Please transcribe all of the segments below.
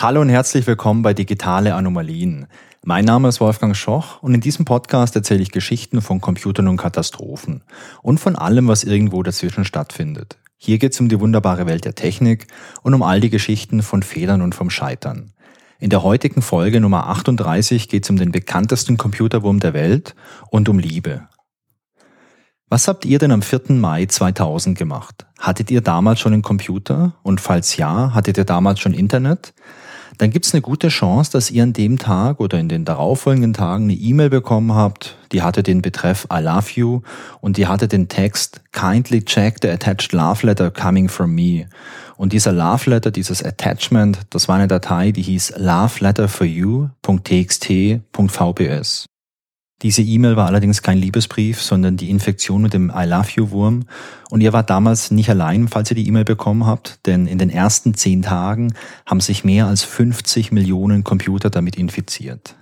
Hallo und herzlich willkommen bei Digitale Anomalien. Mein Name ist Wolfgang Schoch und in diesem Podcast erzähle ich Geschichten von Computern und Katastrophen und von allem, was irgendwo dazwischen stattfindet. Hier geht es um die wunderbare Welt der Technik und um all die Geschichten von Fehlern und vom Scheitern. In der heutigen Folge Nummer 38 geht es um den bekanntesten Computerwurm der Welt und um Liebe. Was habt ihr denn am 4. Mai 2000 gemacht? Hattet ihr damals schon einen Computer? Und falls ja, hattet ihr damals schon Internet? Dann gibt es eine gute Chance, dass ihr an dem Tag oder in den darauffolgenden Tagen eine E-Mail bekommen habt, die hatte den Betreff I love you und die hatte den Text Kindly check the attached love letter coming from me. Und dieser Love Letter, dieses Attachment, das war eine Datei, die hieß loveletterforyou.txt.vps. Diese E-Mail war allerdings kein Liebesbrief, sondern die Infektion mit dem I Love You Wurm. Und ihr wart damals nicht allein, falls ihr die E-Mail bekommen habt, denn in den ersten zehn Tagen haben sich mehr als 50 Millionen Computer damit infiziert.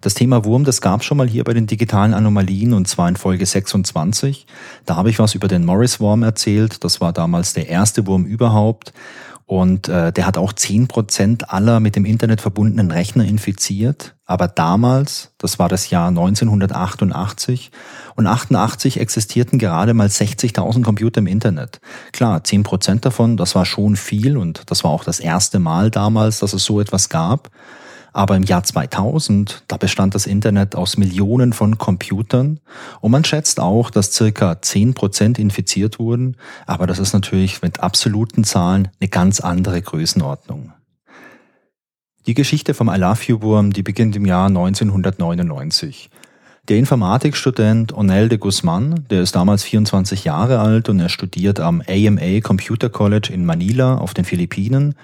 Das Thema Wurm, das gab schon mal hier bei den digitalen Anomalien und zwar in Folge 26. Da habe ich was über den Morris-Wurm erzählt. Das war damals der erste Wurm überhaupt. Und äh, der hat auch zehn Prozent aller mit dem Internet verbundenen Rechner infiziert. Aber damals, das war das Jahr 1988, und 88 existierten gerade mal 60.000 Computer im Internet. Klar, zehn Prozent davon, das war schon viel und das war auch das erste Mal damals, dass es so etwas gab. Aber im Jahr 2000, da bestand das Internet aus Millionen von Computern und man schätzt auch, dass circa 10 Prozent infiziert wurden. Aber das ist natürlich mit absoluten Zahlen eine ganz andere Größenordnung. Die Geschichte vom I Love You Wurm, die beginnt im Jahr 1999. Der Informatikstudent Onel de Guzman, der ist damals 24 Jahre alt und er studiert am AMA Computer College in Manila auf den Philippinen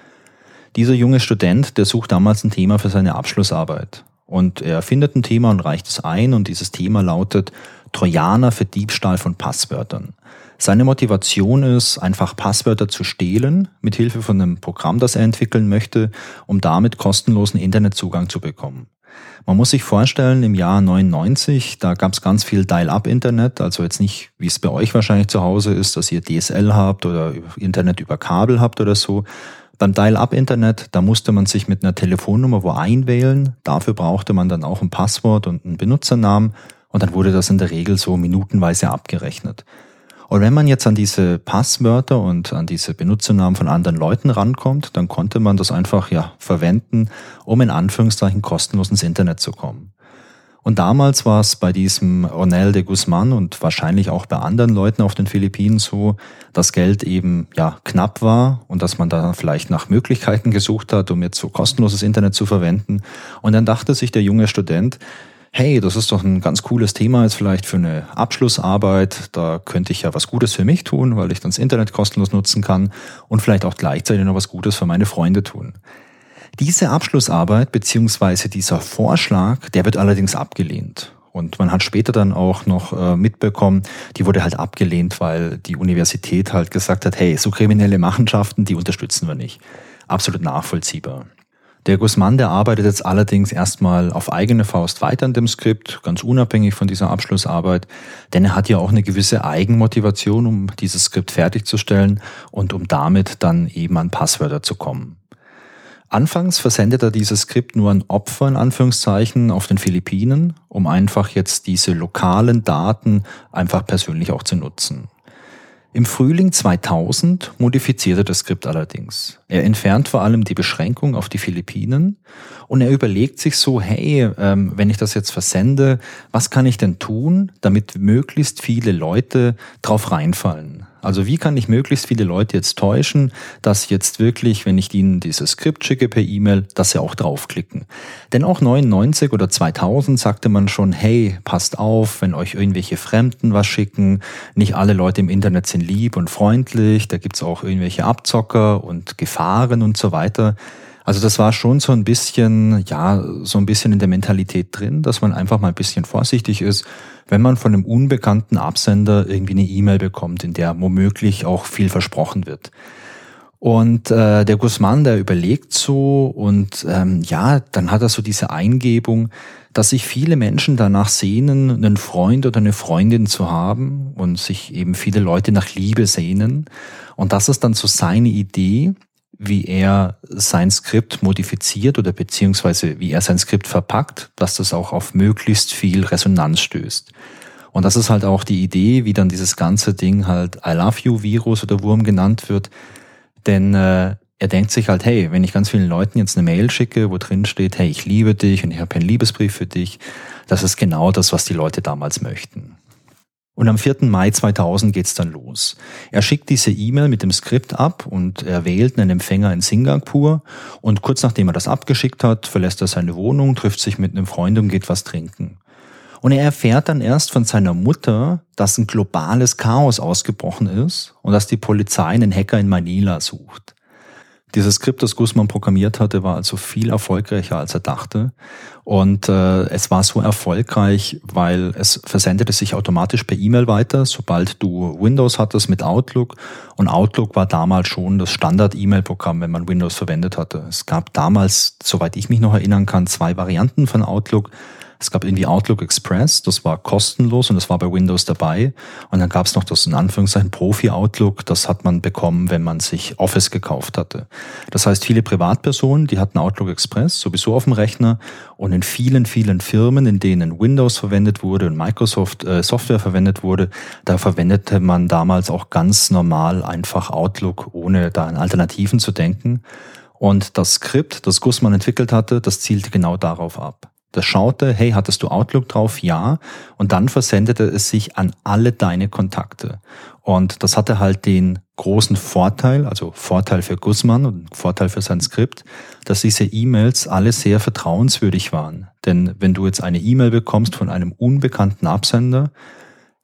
dieser junge Student, der sucht damals ein Thema für seine Abschlussarbeit. Und er findet ein Thema und reicht es ein und dieses Thema lautet Trojaner für Diebstahl von Passwörtern. Seine Motivation ist, einfach Passwörter zu stehlen, mit Hilfe von einem Programm, das er entwickeln möchte, um damit kostenlosen Internetzugang zu bekommen. Man muss sich vorstellen, im Jahr 99, da gab es ganz viel Dial-up-Internet, also jetzt nicht, wie es bei euch wahrscheinlich zu Hause ist, dass ihr DSL habt oder Internet über Kabel habt oder so, beim Dial-up-Internet, da musste man sich mit einer Telefonnummer wo einwählen. Dafür brauchte man dann auch ein Passwort und einen Benutzernamen. Und dann wurde das in der Regel so minutenweise abgerechnet. Und wenn man jetzt an diese Passwörter und an diese Benutzernamen von anderen Leuten rankommt, dann konnte man das einfach ja verwenden, um in Anführungszeichen kostenlos ins Internet zu kommen. Und damals war es bei diesem Onel de Guzman und wahrscheinlich auch bei anderen Leuten auf den Philippinen so, dass Geld eben ja knapp war und dass man da vielleicht nach Möglichkeiten gesucht hat, um jetzt so kostenloses Internet zu verwenden. Und dann dachte sich der junge Student, hey, das ist doch ein ganz cooles Thema jetzt vielleicht für eine Abschlussarbeit. Da könnte ich ja was Gutes für mich tun, weil ich dann das Internet kostenlos nutzen kann und vielleicht auch gleichzeitig noch was Gutes für meine Freunde tun. Diese Abschlussarbeit beziehungsweise dieser Vorschlag, der wird allerdings abgelehnt. Und man hat später dann auch noch äh, mitbekommen, die wurde halt abgelehnt, weil die Universität halt gesagt hat, hey, so kriminelle Machenschaften, die unterstützen wir nicht. Absolut nachvollziehbar. Der Guzman, der arbeitet jetzt allerdings erstmal auf eigene Faust weiter an dem Skript, ganz unabhängig von dieser Abschlussarbeit, denn er hat ja auch eine gewisse Eigenmotivation, um dieses Skript fertigzustellen und um damit dann eben an Passwörter zu kommen. Anfangs versendet er dieses Skript nur an Opfer in Anführungszeichen auf den Philippinen, um einfach jetzt diese lokalen Daten einfach persönlich auch zu nutzen. Im Frühling 2000 modifiziert er das Skript allerdings. Er entfernt vor allem die Beschränkung auf die Philippinen und er überlegt sich so, hey, ähm, wenn ich das jetzt versende, was kann ich denn tun, damit möglichst viele Leute drauf reinfallen? Also wie kann ich möglichst viele Leute jetzt täuschen, dass jetzt wirklich, wenn ich ihnen dieses Skript schicke per E-Mail, dass sie auch draufklicken. Denn auch 99 oder 2000 sagte man schon, hey, passt auf, wenn euch irgendwelche Fremden was schicken, nicht alle Leute im Internet sind lieb und freundlich, da gibt's auch irgendwelche Abzocker und Gefahren und so weiter. Also das war schon so ein bisschen, ja, so ein bisschen in der Mentalität drin, dass man einfach mal ein bisschen vorsichtig ist, wenn man von einem unbekannten Absender irgendwie eine E-Mail bekommt, in der womöglich auch viel versprochen wird. Und äh, der Guzman, der überlegt so und ähm, ja, dann hat er so diese Eingebung, dass sich viele Menschen danach sehnen, einen Freund oder eine Freundin zu haben und sich eben viele Leute nach Liebe sehnen. Und das ist dann so seine Idee, wie er sein Skript modifiziert oder beziehungsweise wie er sein Skript verpackt, dass das auch auf möglichst viel Resonanz stößt. Und das ist halt auch die Idee, wie dann dieses ganze Ding halt I Love You Virus oder Wurm genannt wird. Denn äh, er denkt sich halt, hey, wenn ich ganz vielen Leuten jetzt eine Mail schicke, wo drin steht, hey, ich liebe dich und ich habe einen Liebesbrief für dich, das ist genau das, was die Leute damals möchten. Und am 4. Mai 2000 geht's dann los. Er schickt diese E-Mail mit dem Skript ab und er wählt einen Empfänger in Singapur und kurz nachdem er das abgeschickt hat, verlässt er seine Wohnung, trifft sich mit einem Freund und geht was trinken. Und er erfährt dann erst von seiner Mutter, dass ein globales Chaos ausgebrochen ist und dass die Polizei einen Hacker in Manila sucht. Dieses Skript, das Guzman programmiert hatte, war also viel erfolgreicher, als er dachte. Und äh, es war so erfolgreich, weil es versendete sich automatisch per E-Mail weiter, sobald du Windows hattest mit Outlook. Und Outlook war damals schon das Standard-E-Mail-Programm, wenn man Windows verwendet hatte. Es gab damals, soweit ich mich noch erinnern kann, zwei Varianten von Outlook. Es gab irgendwie Outlook Express, das war kostenlos und das war bei Windows dabei. Und dann gab es noch das in Anführungszeichen Profi-Outlook, das hat man bekommen, wenn man sich Office gekauft hatte. Das heißt, viele Privatpersonen, die hatten Outlook Express sowieso auf dem Rechner und in vielen, vielen Firmen, in denen Windows verwendet wurde und Microsoft äh, Software verwendet wurde, da verwendete man damals auch ganz normal einfach Outlook, ohne da an Alternativen zu denken. Und das Skript, das Gussmann entwickelt hatte, das zielte genau darauf ab. Das schaute, hey, hattest du Outlook drauf? Ja. Und dann versendete es sich an alle deine Kontakte. Und das hatte halt den großen Vorteil, also Vorteil für Guzman und Vorteil für sein Skript, dass diese E-Mails alle sehr vertrauenswürdig waren. Denn wenn du jetzt eine E-Mail bekommst von einem unbekannten Absender,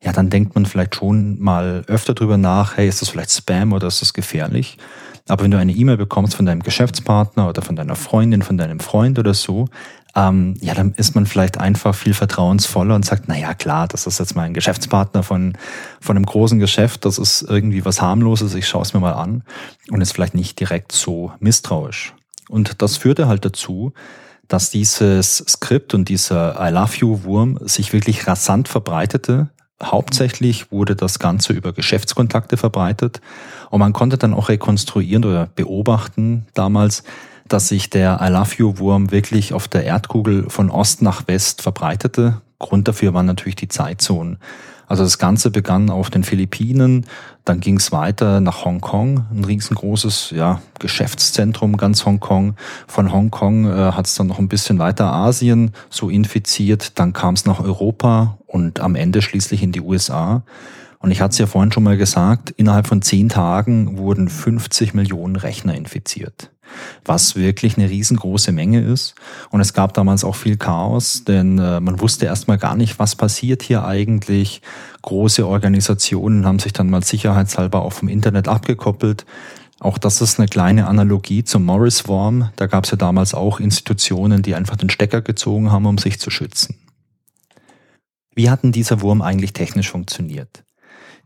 ja, dann denkt man vielleicht schon mal öfter drüber nach, hey, ist das vielleicht Spam oder ist das gefährlich? Aber wenn du eine E-Mail bekommst von deinem Geschäftspartner oder von deiner Freundin, von deinem Freund oder so, ähm, ja, dann ist man vielleicht einfach viel vertrauensvoller und sagt, na ja, klar, das ist jetzt mal ein Geschäftspartner von, von einem großen Geschäft, das ist irgendwie was harmloses, ich schaue es mir mal an und ist vielleicht nicht direkt so misstrauisch. Und das führte halt dazu, dass dieses Skript und dieser I Love You Wurm sich wirklich rasant verbreitete. Hauptsächlich wurde das Ganze über Geschäftskontakte verbreitet und man konnte dann auch rekonstruieren oder beobachten damals, dass sich der I Love You Wurm wirklich auf der Erdkugel von Ost nach West verbreitete. Grund dafür waren natürlich die Zeitzonen. Also das Ganze begann auf den Philippinen, dann ging es weiter nach Hongkong, ein riesengroßes ja, Geschäftszentrum, ganz Hongkong. Von Hongkong äh, hat es dann noch ein bisschen weiter Asien so infiziert, dann kam es nach Europa und am Ende schließlich in die USA. Und ich hatte es ja vorhin schon mal gesagt, innerhalb von zehn Tagen wurden 50 Millionen Rechner infiziert was wirklich eine riesengroße Menge ist. Und es gab damals auch viel Chaos, denn äh, man wusste erstmal gar nicht, was passiert hier eigentlich. Große Organisationen haben sich dann mal sicherheitshalber auch vom Internet abgekoppelt. Auch das ist eine kleine Analogie zum Morris Worm. Da gab es ja damals auch Institutionen, die einfach den Stecker gezogen haben, um sich zu schützen. Wie hat denn dieser Wurm eigentlich technisch funktioniert?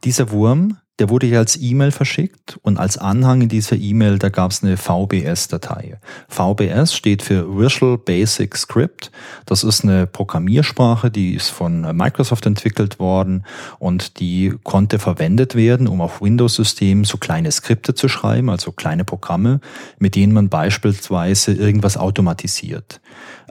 Dieser Wurm der wurde ja als E-Mail verschickt und als Anhang in dieser E-Mail, da gab es eine VBS-Datei. VBS steht für Visual Basic Script. Das ist eine Programmiersprache, die ist von Microsoft entwickelt worden und die konnte verwendet werden, um auf Windows-Systemen so kleine Skripte zu schreiben, also kleine Programme, mit denen man beispielsweise irgendwas automatisiert.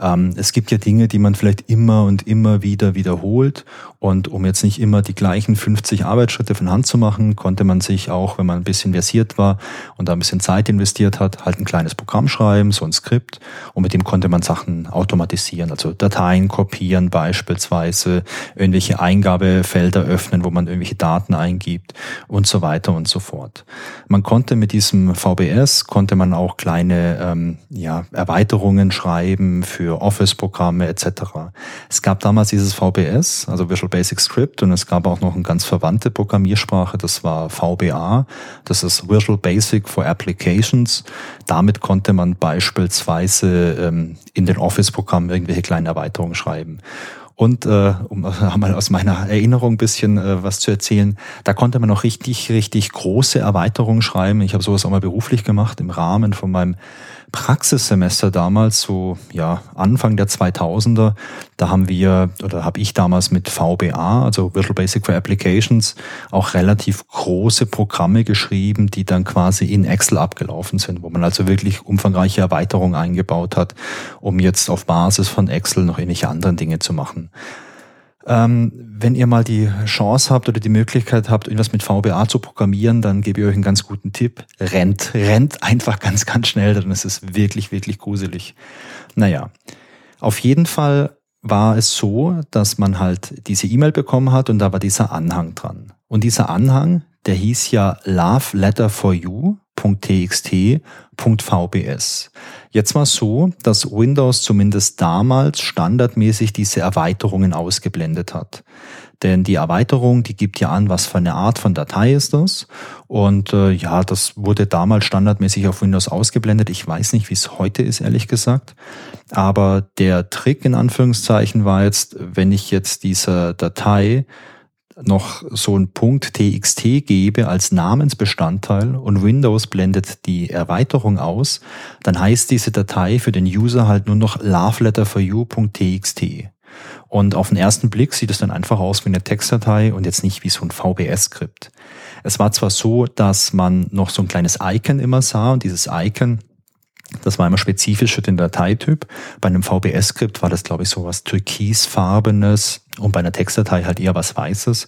Ähm, es gibt ja Dinge, die man vielleicht immer und immer wieder wiederholt. Und um jetzt nicht immer die gleichen 50 Arbeitsschritte von Hand zu machen, konnte man sich auch, wenn man ein bisschen versiert war und da ein bisschen Zeit investiert hat, halt ein kleines Programm schreiben, so ein Skript. Und mit dem konnte man Sachen automatisieren, also Dateien kopieren beispielsweise, irgendwelche Eingabefelder öffnen, wo man irgendwelche Daten eingibt und so weiter und so fort. Man konnte mit diesem VBS, konnte man auch kleine ähm, ja, Erweiterungen schreiben für für Office-Programme etc. Es gab damals dieses VBS, also Visual Basic Script, und es gab auch noch eine ganz verwandte Programmiersprache, das war VBA, das ist Visual Basic for Applications. Damit konnte man beispielsweise ähm, in den Office-Programmen irgendwelche kleinen Erweiterungen schreiben. Und äh, um mal aus meiner Erinnerung ein bisschen äh, was zu erzählen, da konnte man auch richtig, richtig große Erweiterungen schreiben. Ich habe sowas auch mal beruflich gemacht im Rahmen von meinem Praxissemester damals, so ja Anfang der 2000er, da haben wir oder habe ich damals mit VBA, also Visual Basic for Applications, auch relativ große Programme geschrieben, die dann quasi in Excel abgelaufen sind, wo man also wirklich umfangreiche Erweiterungen eingebaut hat, um jetzt auf Basis von Excel noch ähnliche anderen Dinge zu machen. Ähm, wenn ihr mal die Chance habt oder die Möglichkeit habt, irgendwas mit VBA zu programmieren, dann gebe ich euch einen ganz guten Tipp. Rennt, rennt einfach ganz, ganz schnell, dann ist es wirklich, wirklich gruselig. Naja, auf jeden Fall war es so, dass man halt diese E-Mail bekommen hat und da war dieser Anhang dran. Und dieser Anhang, der hieß ja Love Letter for. Jetzt war es so, dass Windows zumindest damals standardmäßig diese Erweiterungen ausgeblendet hat. Denn die Erweiterung, die gibt ja an, was für eine Art von Datei ist das. Und äh, ja, das wurde damals standardmäßig auf Windows ausgeblendet. Ich weiß nicht, wie es heute ist, ehrlich gesagt. Aber der Trick in Anführungszeichen war jetzt, wenn ich jetzt diese Datei noch so ein Punkt .txt gebe als Namensbestandteil und Windows blendet die Erweiterung aus, dann heißt diese Datei für den User halt nur noch loveletterforyou.txt. Und auf den ersten Blick sieht es dann einfach aus wie eine Textdatei und jetzt nicht wie so ein VBS-Skript. Es war zwar so, dass man noch so ein kleines Icon immer sah und dieses Icon das war immer spezifisch für den Dateityp. Bei einem VBS-Skript war das, glaube ich, so was türkisfarbenes und bei einer Textdatei halt eher was Weißes.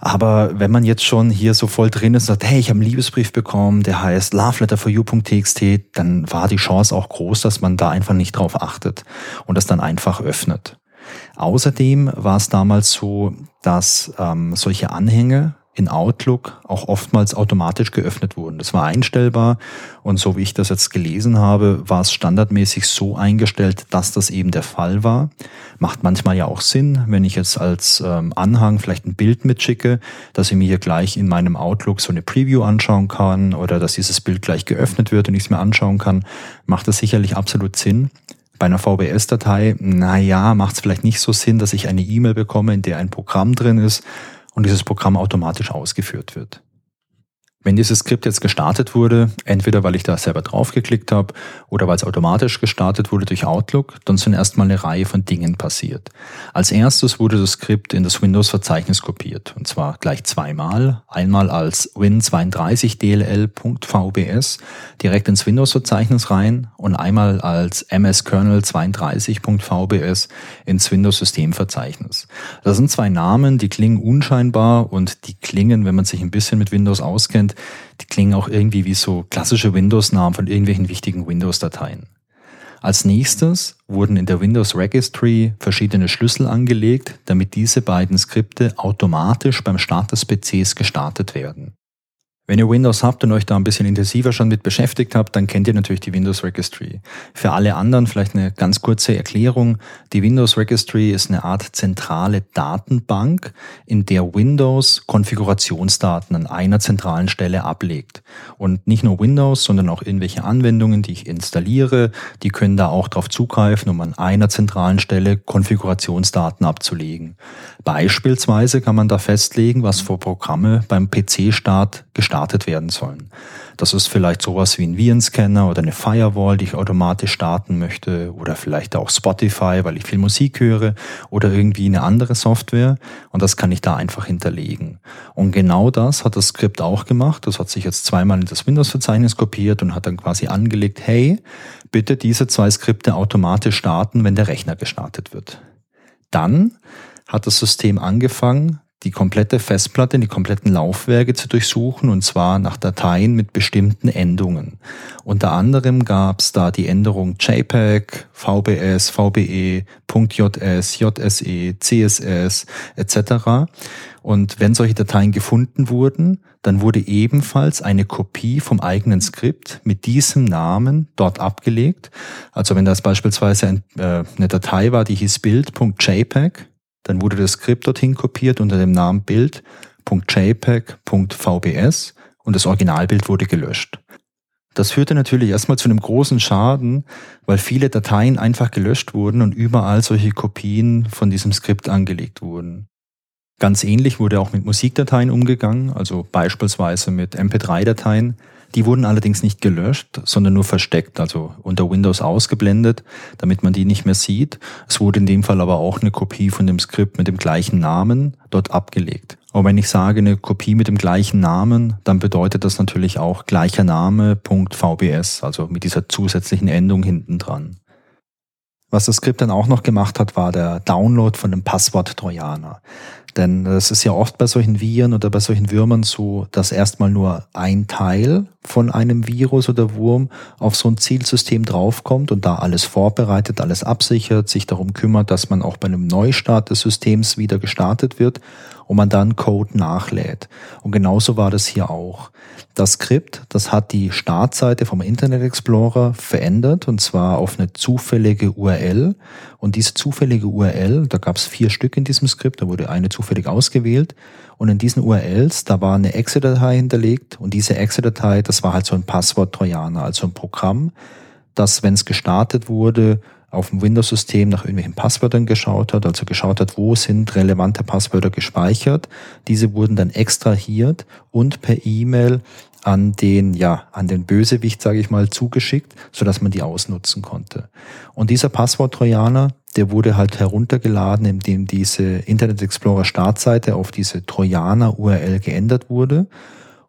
Aber wenn man jetzt schon hier so voll drin ist und sagt, hey, ich habe einen Liebesbrief bekommen, der heißt loveletterforyou.txt, dann war die Chance auch groß, dass man da einfach nicht drauf achtet und das dann einfach öffnet. Außerdem war es damals so, dass ähm, solche Anhänge in Outlook auch oftmals automatisch geöffnet wurden. Das war einstellbar und so wie ich das jetzt gelesen habe, war es standardmäßig so eingestellt, dass das eben der Fall war. Macht manchmal ja auch Sinn, wenn ich jetzt als ähm, Anhang vielleicht ein Bild mitschicke, dass ich mir hier gleich in meinem Outlook so eine Preview anschauen kann oder dass dieses Bild gleich geöffnet wird und ich es mir anschauen kann, macht das sicherlich absolut Sinn. Bei einer VBS-Datei, naja, macht es vielleicht nicht so Sinn, dass ich eine E-Mail bekomme, in der ein Programm drin ist, und dieses Programm automatisch ausgeführt wird. Wenn dieses Skript jetzt gestartet wurde, entweder weil ich da selber draufgeklickt habe oder weil es automatisch gestartet wurde durch Outlook, dann sind erstmal eine Reihe von Dingen passiert. Als erstes wurde das Skript in das Windows-Verzeichnis kopiert, und zwar gleich zweimal. Einmal als win32dll.vbs direkt ins Windows-Verzeichnis rein und einmal als mskernel32.vbs ins Windows-Systemverzeichnis. Das sind zwei Namen, die klingen unscheinbar und die klingen, wenn man sich ein bisschen mit Windows auskennt, die klingen auch irgendwie wie so klassische Windows-Namen von irgendwelchen wichtigen Windows-Dateien. Als nächstes wurden in der Windows Registry verschiedene Schlüssel angelegt, damit diese beiden Skripte automatisch beim Start des PCs gestartet werden. Wenn ihr Windows habt und euch da ein bisschen intensiver schon mit beschäftigt habt, dann kennt ihr natürlich die Windows Registry. Für alle anderen vielleicht eine ganz kurze Erklärung. Die Windows Registry ist eine Art zentrale Datenbank, in der Windows Konfigurationsdaten an einer zentralen Stelle ablegt. Und nicht nur Windows, sondern auch irgendwelche Anwendungen, die ich installiere, die können da auch darauf zugreifen, um an einer zentralen Stelle Konfigurationsdaten abzulegen. Beispielsweise kann man da festlegen, was für Programme beim PC-Start gestartet werden sollen. Das ist vielleicht sowas wie ein Virenscanner oder eine Firewall, die ich automatisch starten möchte oder vielleicht auch Spotify, weil ich viel Musik höre oder irgendwie eine andere Software und das kann ich da einfach hinterlegen. Und genau das hat das Skript auch gemacht. Das hat sich jetzt zweimal in das Windows-Verzeichnis kopiert und hat dann quasi angelegt, hey, bitte diese zwei Skripte automatisch starten, wenn der Rechner gestartet wird. Dann hat das System angefangen, die komplette Festplatte, die kompletten Laufwerke zu durchsuchen und zwar nach Dateien mit bestimmten Endungen. Unter anderem gab es da die Änderung JPEG, VBS, VBE, .js, JSE, CSS etc. Und wenn solche Dateien gefunden wurden, dann wurde ebenfalls eine Kopie vom eigenen Skript mit diesem Namen dort abgelegt. Also wenn das beispielsweise äh, eine Datei war, die hieß Bild.jpg, dann wurde das Skript dorthin kopiert unter dem Namen bild.jpg.vbs und das Originalbild wurde gelöscht. Das führte natürlich erstmal zu einem großen Schaden, weil viele Dateien einfach gelöscht wurden und überall solche Kopien von diesem Skript angelegt wurden. Ganz ähnlich wurde auch mit Musikdateien umgegangen, also beispielsweise mit MP3-Dateien. Die wurden allerdings nicht gelöscht, sondern nur versteckt, also unter Windows ausgeblendet, damit man die nicht mehr sieht. Es wurde in dem Fall aber auch eine Kopie von dem Skript mit dem gleichen Namen dort abgelegt. Aber wenn ich sage eine Kopie mit dem gleichen Namen, dann bedeutet das natürlich auch gleicher Name.vbs, also mit dieser zusätzlichen Endung hinten dran. Was das Skript dann auch noch gemacht hat, war der Download von dem Passwort-Trojaner. Denn es ist ja oft bei solchen Viren oder bei solchen Würmern so, dass erstmal nur ein Teil von einem Virus oder Wurm auf so ein Zielsystem draufkommt und da alles vorbereitet, alles absichert, sich darum kümmert, dass man auch bei einem Neustart des Systems wieder gestartet wird und man dann Code nachlädt. Und genauso war das hier auch. Das Skript, das hat die Startseite vom Internet Explorer verändert und zwar auf eine zufällige URL. Und diese zufällige URL, da gab es vier Stück in diesem Skript, da wurde eine zufällig ausgewählt. Und in diesen URLs, da war eine Exe-Datei hinterlegt und diese Exe-Datei, das war halt so ein Passwort-Trojaner, also ein Programm, das, wenn es gestartet wurde, auf dem Windows-System nach irgendwelchen Passwörtern geschaut hat, also geschaut hat, wo sind relevante Passwörter gespeichert. Diese wurden dann extrahiert und per E-Mail an den, ja, an den Bösewicht, sage ich mal, zugeschickt, so dass man die ausnutzen konnte. Und dieser Passwort-Trojaner, der wurde halt heruntergeladen, indem diese Internet Explorer Startseite auf diese Trojaner-URL geändert wurde.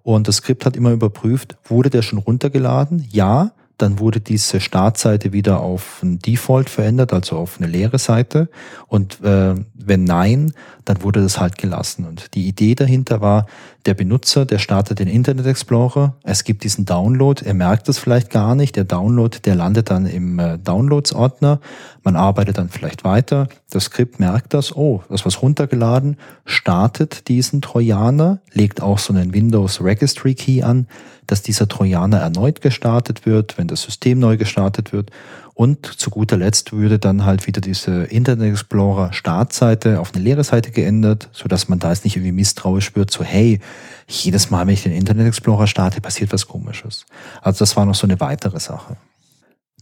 Und das Skript hat immer überprüft, wurde der schon runtergeladen? Ja dann wurde diese Startseite wieder auf ein Default verändert, also auf eine leere Seite. Und äh, wenn nein, dann wurde das halt gelassen. Und die Idee dahinter war, der Benutzer, der startet den Internet Explorer, es gibt diesen Download, er merkt das vielleicht gar nicht, der Download, der landet dann im äh, Downloads-Ordner, man arbeitet dann vielleicht weiter, das Skript merkt das, oh, das was runtergeladen, startet diesen Trojaner, legt auch so einen Windows Registry Key an, dass dieser Trojaner erneut gestartet wird, wenn das System neu gestartet wird und zu guter Letzt würde dann halt wieder diese Internet Explorer Startseite auf eine leere Seite geändert, so dass man da jetzt nicht irgendwie misstrauisch spürt, so hey, jedes Mal, wenn ich den Internet Explorer starte, passiert was komisches. Also das war noch so eine weitere Sache.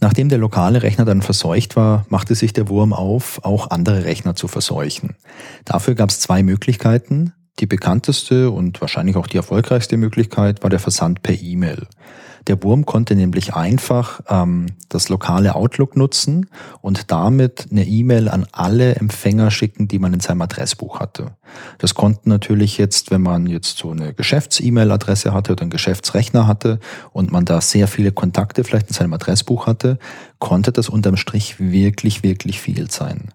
Nachdem der lokale Rechner dann verseucht war, machte sich der Wurm auf, auch andere Rechner zu verseuchen. Dafür gab es zwei Möglichkeiten. Die bekannteste und wahrscheinlich auch die erfolgreichste Möglichkeit war der Versand per E-Mail. Der Wurm konnte nämlich einfach ähm, das lokale Outlook nutzen und damit eine E-Mail an alle Empfänger schicken, die man in seinem Adressbuch hatte. Das konnten natürlich jetzt, wenn man jetzt so eine Geschäfts-E-Mail-Adresse hatte oder einen Geschäftsrechner hatte und man da sehr viele Kontakte vielleicht in seinem Adressbuch hatte, konnte das unterm Strich wirklich, wirklich viel sein.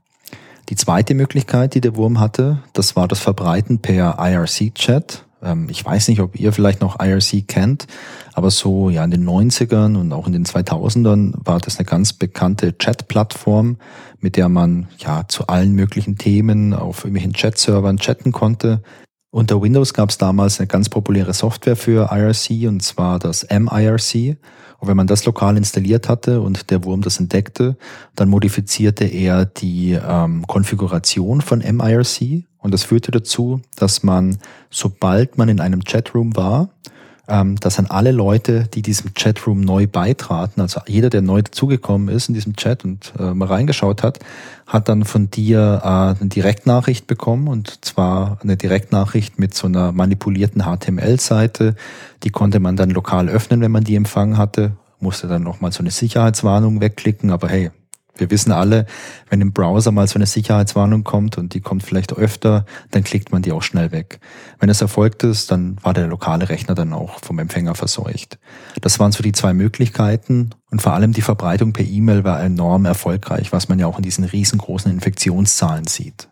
Die zweite Möglichkeit, die der Wurm hatte, das war das Verbreiten per IRC-Chat. Ähm, ich weiß nicht, ob ihr vielleicht noch IRC kennt, aber so ja in den 90ern und auch in den 2000ern war das eine ganz bekannte Chat-Plattform, mit der man ja zu allen möglichen Themen auf irgendwelchen Chat-Servern chatten konnte. Unter Windows gab es damals eine ganz populäre Software für IRC und zwar das MIRC. Und wenn man das lokal installiert hatte und der Wurm das entdeckte, dann modifizierte er die ähm, Konfiguration von MIRC und das führte dazu, dass man, sobald man in einem Chatroom war, ähm, dass dann alle Leute, die diesem Chatroom neu beitraten, also jeder, der neu dazugekommen ist in diesem Chat und äh, mal reingeschaut hat, hat dann von dir äh, eine Direktnachricht bekommen. Und zwar eine Direktnachricht mit so einer manipulierten HTML-Seite. Die konnte man dann lokal öffnen, wenn man die empfangen hatte, musste dann nochmal so eine Sicherheitswarnung wegklicken, aber hey, wir wissen alle, wenn im Browser mal so eine Sicherheitswarnung kommt und die kommt vielleicht öfter, dann klickt man die auch schnell weg. Wenn es erfolgt ist, dann war der lokale Rechner dann auch vom Empfänger verseucht. Das waren so die zwei Möglichkeiten und vor allem die Verbreitung per E-Mail war enorm erfolgreich, was man ja auch in diesen riesengroßen Infektionszahlen sieht.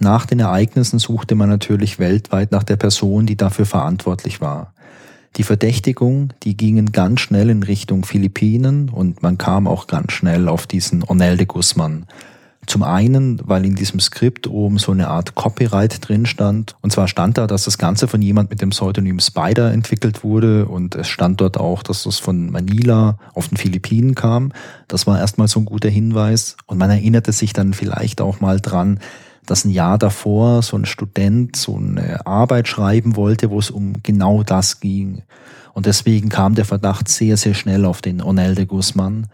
Nach den Ereignissen suchte man natürlich weltweit nach der Person, die dafür verantwortlich war. Die Verdächtigung, die gingen ganz schnell in Richtung Philippinen und man kam auch ganz schnell auf diesen Onel de Guzman. Zum einen, weil in diesem Skript oben so eine Art Copyright drin stand. Und zwar stand da, dass das Ganze von jemand mit dem Pseudonym Spider entwickelt wurde. Und es stand dort auch, dass das von Manila auf den Philippinen kam. Das war erstmal so ein guter Hinweis. Und man erinnerte sich dann vielleicht auch mal dran, dass ein Jahr davor so ein Student so eine Arbeit schreiben wollte, wo es um genau das ging. Und deswegen kam der Verdacht sehr, sehr schnell auf den Onel de Guzman.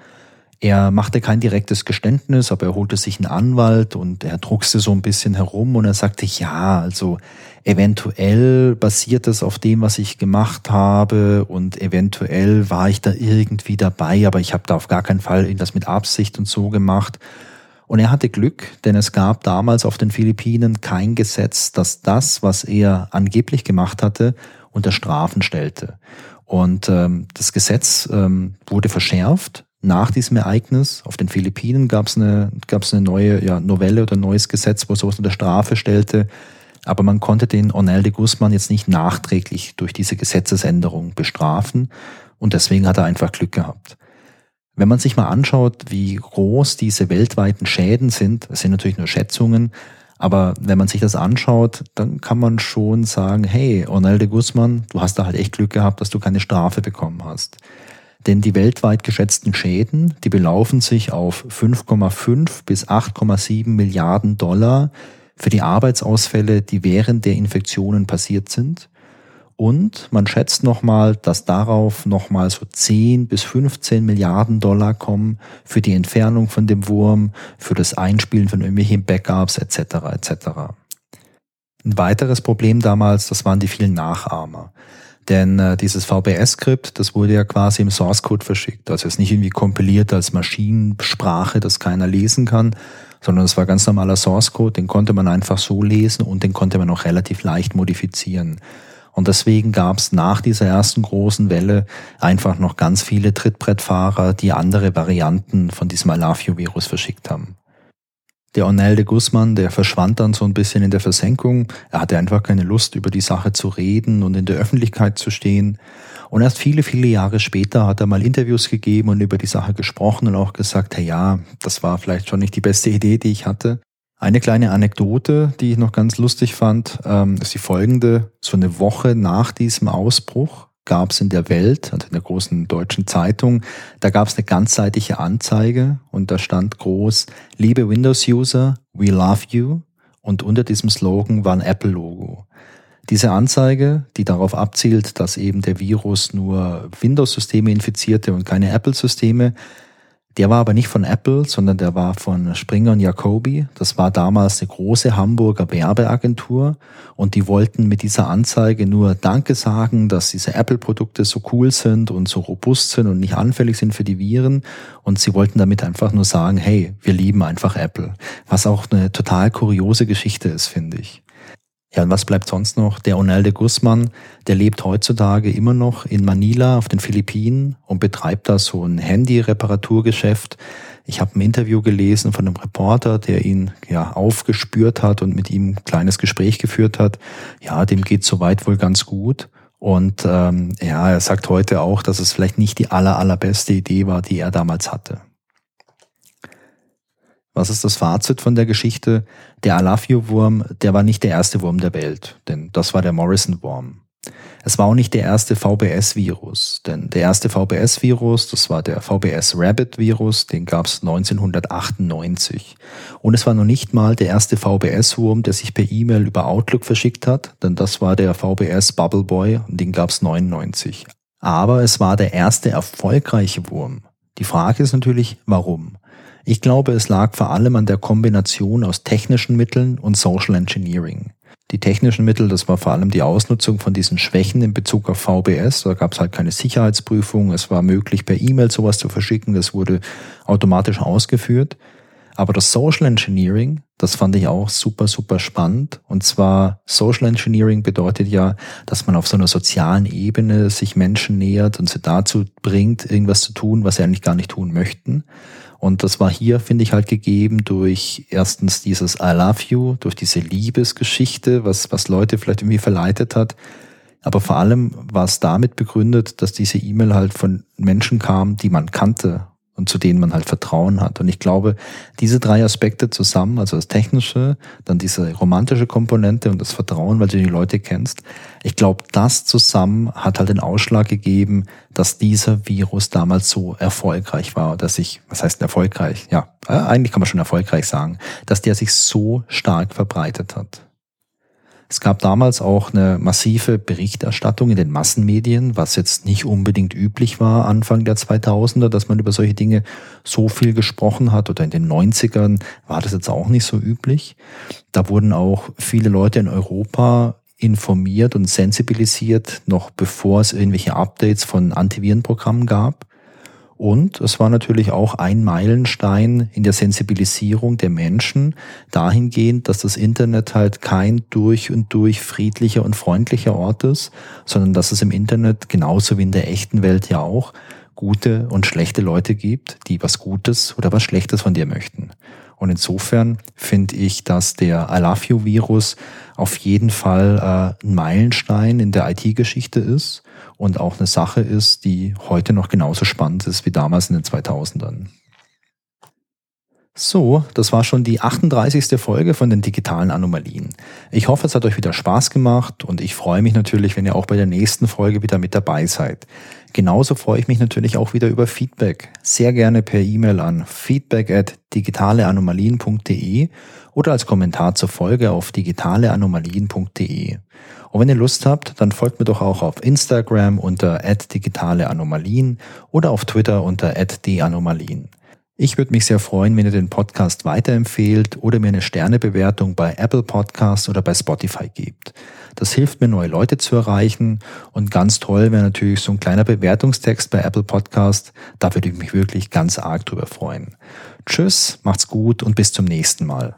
Er machte kein direktes Geständnis, aber er holte sich einen Anwalt und er druckste so ein bisschen herum und er sagte, ja, also eventuell basiert es auf dem, was ich gemacht habe und eventuell war ich da irgendwie dabei, aber ich habe da auf gar keinen Fall irgendwas mit Absicht und so gemacht. Und er hatte Glück, denn es gab damals auf den Philippinen kein Gesetz, das das, was er angeblich gemacht hatte, unter Strafen stellte. Und ähm, das Gesetz ähm, wurde verschärft nach diesem Ereignis. Auf den Philippinen gab es eine, gab's eine neue ja, Novelle oder ein neues Gesetz, wo sowas unter Strafe stellte. Aber man konnte den Ornel de Guzman jetzt nicht nachträglich durch diese Gesetzesänderung bestrafen. Und deswegen hat er einfach Glück gehabt. Wenn man sich mal anschaut, wie groß diese weltweiten Schäden sind, das sind natürlich nur Schätzungen, aber wenn man sich das anschaut, dann kann man schon sagen, hey, de Guzman, du hast da halt echt Glück gehabt, dass du keine Strafe bekommen hast. Denn die weltweit geschätzten Schäden, die belaufen sich auf 5,5 bis 8,7 Milliarden Dollar für die Arbeitsausfälle, die während der Infektionen passiert sind. Und man schätzt nochmal, dass darauf nochmal so 10 bis 15 Milliarden Dollar kommen für die Entfernung von dem Wurm, für das Einspielen von irgendwelchen Backups etc. etc. Ein weiteres Problem damals, das waren die vielen Nachahmer. Denn äh, dieses VBS-Skript, das wurde ja quasi im Source Code verschickt. Also es ist nicht irgendwie kompiliert als Maschinensprache, das keiner lesen kann, sondern es war ganz normaler Source Code, den konnte man einfach so lesen und den konnte man auch relativ leicht modifizieren. Und deswegen gab es nach dieser ersten großen Welle einfach noch ganz viele Trittbrettfahrer, die andere Varianten von diesem I Love You Virus verschickt haben. Der Ornel de Guzman, der verschwand dann so ein bisschen in der Versenkung. Er hatte einfach keine Lust, über die Sache zu reden und in der Öffentlichkeit zu stehen. Und erst viele, viele Jahre später hat er mal Interviews gegeben und über die Sache gesprochen und auch gesagt, hey ja, das war vielleicht schon nicht die beste Idee, die ich hatte. Eine kleine Anekdote, die ich noch ganz lustig fand, ähm, ist die folgende. So eine Woche nach diesem Ausbruch gab es in der Welt, also in der großen deutschen Zeitung, da gab es eine ganzseitige Anzeige und da stand groß, liebe Windows-User, we love you. Und unter diesem Slogan war ein Apple-Logo. Diese Anzeige, die darauf abzielt, dass eben der Virus nur Windows-Systeme infizierte und keine Apple-Systeme, der war aber nicht von Apple, sondern der war von Springer und Jacobi. Das war damals eine große Hamburger Werbeagentur und die wollten mit dieser Anzeige nur Danke sagen, dass diese Apple-Produkte so cool sind und so robust sind und nicht anfällig sind für die Viren. Und sie wollten damit einfach nur sagen, hey, wir lieben einfach Apple. Was auch eine total kuriose Geschichte ist, finde ich. Ja, und was bleibt sonst noch? Der Onel de Guzman, der lebt heutzutage immer noch in Manila auf den Philippinen und betreibt da so ein Handy-Reparaturgeschäft. Ich habe ein Interview gelesen von einem Reporter, der ihn ja aufgespürt hat und mit ihm ein kleines Gespräch geführt hat. Ja, dem geht soweit wohl ganz gut. Und ähm, ja, er sagt heute auch, dass es vielleicht nicht die aller, allerbeste Idee war, die er damals hatte. Was ist das Fazit von der Geschichte? Der Alafio-Wurm, der war nicht der erste Wurm der Welt, denn das war der Morrison-Wurm. Es war auch nicht der erste VBS-Virus, denn der erste VBS-Virus, das war der VBS-Rabbit-Virus, den gab es 1998. Und es war noch nicht mal der erste VBS-Wurm, der sich per E-Mail über Outlook verschickt hat, denn das war der VBS Bubble Boy und den gab es 99. Aber es war der erste erfolgreiche Wurm. Die Frage ist natürlich, warum? Ich glaube, es lag vor allem an der Kombination aus technischen Mitteln und Social Engineering. Die technischen Mittel, das war vor allem die Ausnutzung von diesen Schwächen in Bezug auf VBS. Da gab es halt keine Sicherheitsprüfung. Es war möglich, per E-Mail sowas zu verschicken. Das wurde automatisch ausgeführt. Aber das Social Engineering, das fand ich auch super, super spannend. Und zwar Social Engineering bedeutet ja, dass man auf so einer sozialen Ebene sich Menschen nähert und sie dazu bringt, irgendwas zu tun, was sie eigentlich gar nicht tun möchten. Und das war hier, finde ich, halt gegeben durch erstens dieses I love you, durch diese Liebesgeschichte, was, was Leute vielleicht irgendwie verleitet hat. Aber vor allem war es damit begründet, dass diese E-Mail halt von Menschen kam, die man kannte und zu denen man halt Vertrauen hat. Und ich glaube, diese drei Aspekte zusammen, also das Technische, dann diese romantische Komponente und das Vertrauen, weil du die Leute kennst, ich glaube, das zusammen hat halt den Ausschlag gegeben, dass dieser Virus damals so erfolgreich war, dass ich, was heißt erfolgreich? Ja, äh, eigentlich kann man schon erfolgreich sagen, dass der sich so stark verbreitet hat. Es gab damals auch eine massive Berichterstattung in den Massenmedien, was jetzt nicht unbedingt üblich war Anfang der 2000er, dass man über solche Dinge so viel gesprochen hat oder in den 90ern war das jetzt auch nicht so üblich. Da wurden auch viele Leute in Europa informiert und sensibilisiert, noch bevor es irgendwelche Updates von Antivirenprogrammen gab. Und es war natürlich auch ein Meilenstein in der Sensibilisierung der Menschen dahingehend, dass das Internet halt kein durch und durch friedlicher und freundlicher Ort ist, sondern dass es im Internet genauso wie in der echten Welt ja auch gute und schlechte Leute gibt, die was Gutes oder was Schlechtes von dir möchten. Und insofern finde ich, dass der I Love You Virus auf jeden Fall äh, ein Meilenstein in der IT-Geschichte ist und auch eine Sache ist, die heute noch genauso spannend ist wie damals in den 2000ern. So, das war schon die 38. Folge von den digitalen Anomalien. Ich hoffe, es hat euch wieder Spaß gemacht und ich freue mich natürlich, wenn ihr auch bei der nächsten Folge wieder mit dabei seid. Genauso freue ich mich natürlich auch wieder über Feedback. Sehr gerne per E-Mail an feedback at digitaleanomalien.de oder als Kommentar zur Folge auf digitaleanomalien.de. Und wenn ihr Lust habt, dann folgt mir doch auch auf Instagram unter @digitaleanomalien oder auf Twitter unter @danomalien. Ich würde mich sehr freuen, wenn ihr den Podcast weiterempfehlt oder mir eine Sternebewertung bei Apple Podcasts oder bei Spotify gebt. Das hilft mir, neue Leute zu erreichen und ganz toll wäre natürlich so ein kleiner Bewertungstext bei Apple Podcast. Da würde ich mich wirklich ganz arg drüber freuen. Tschüss, macht's gut und bis zum nächsten Mal.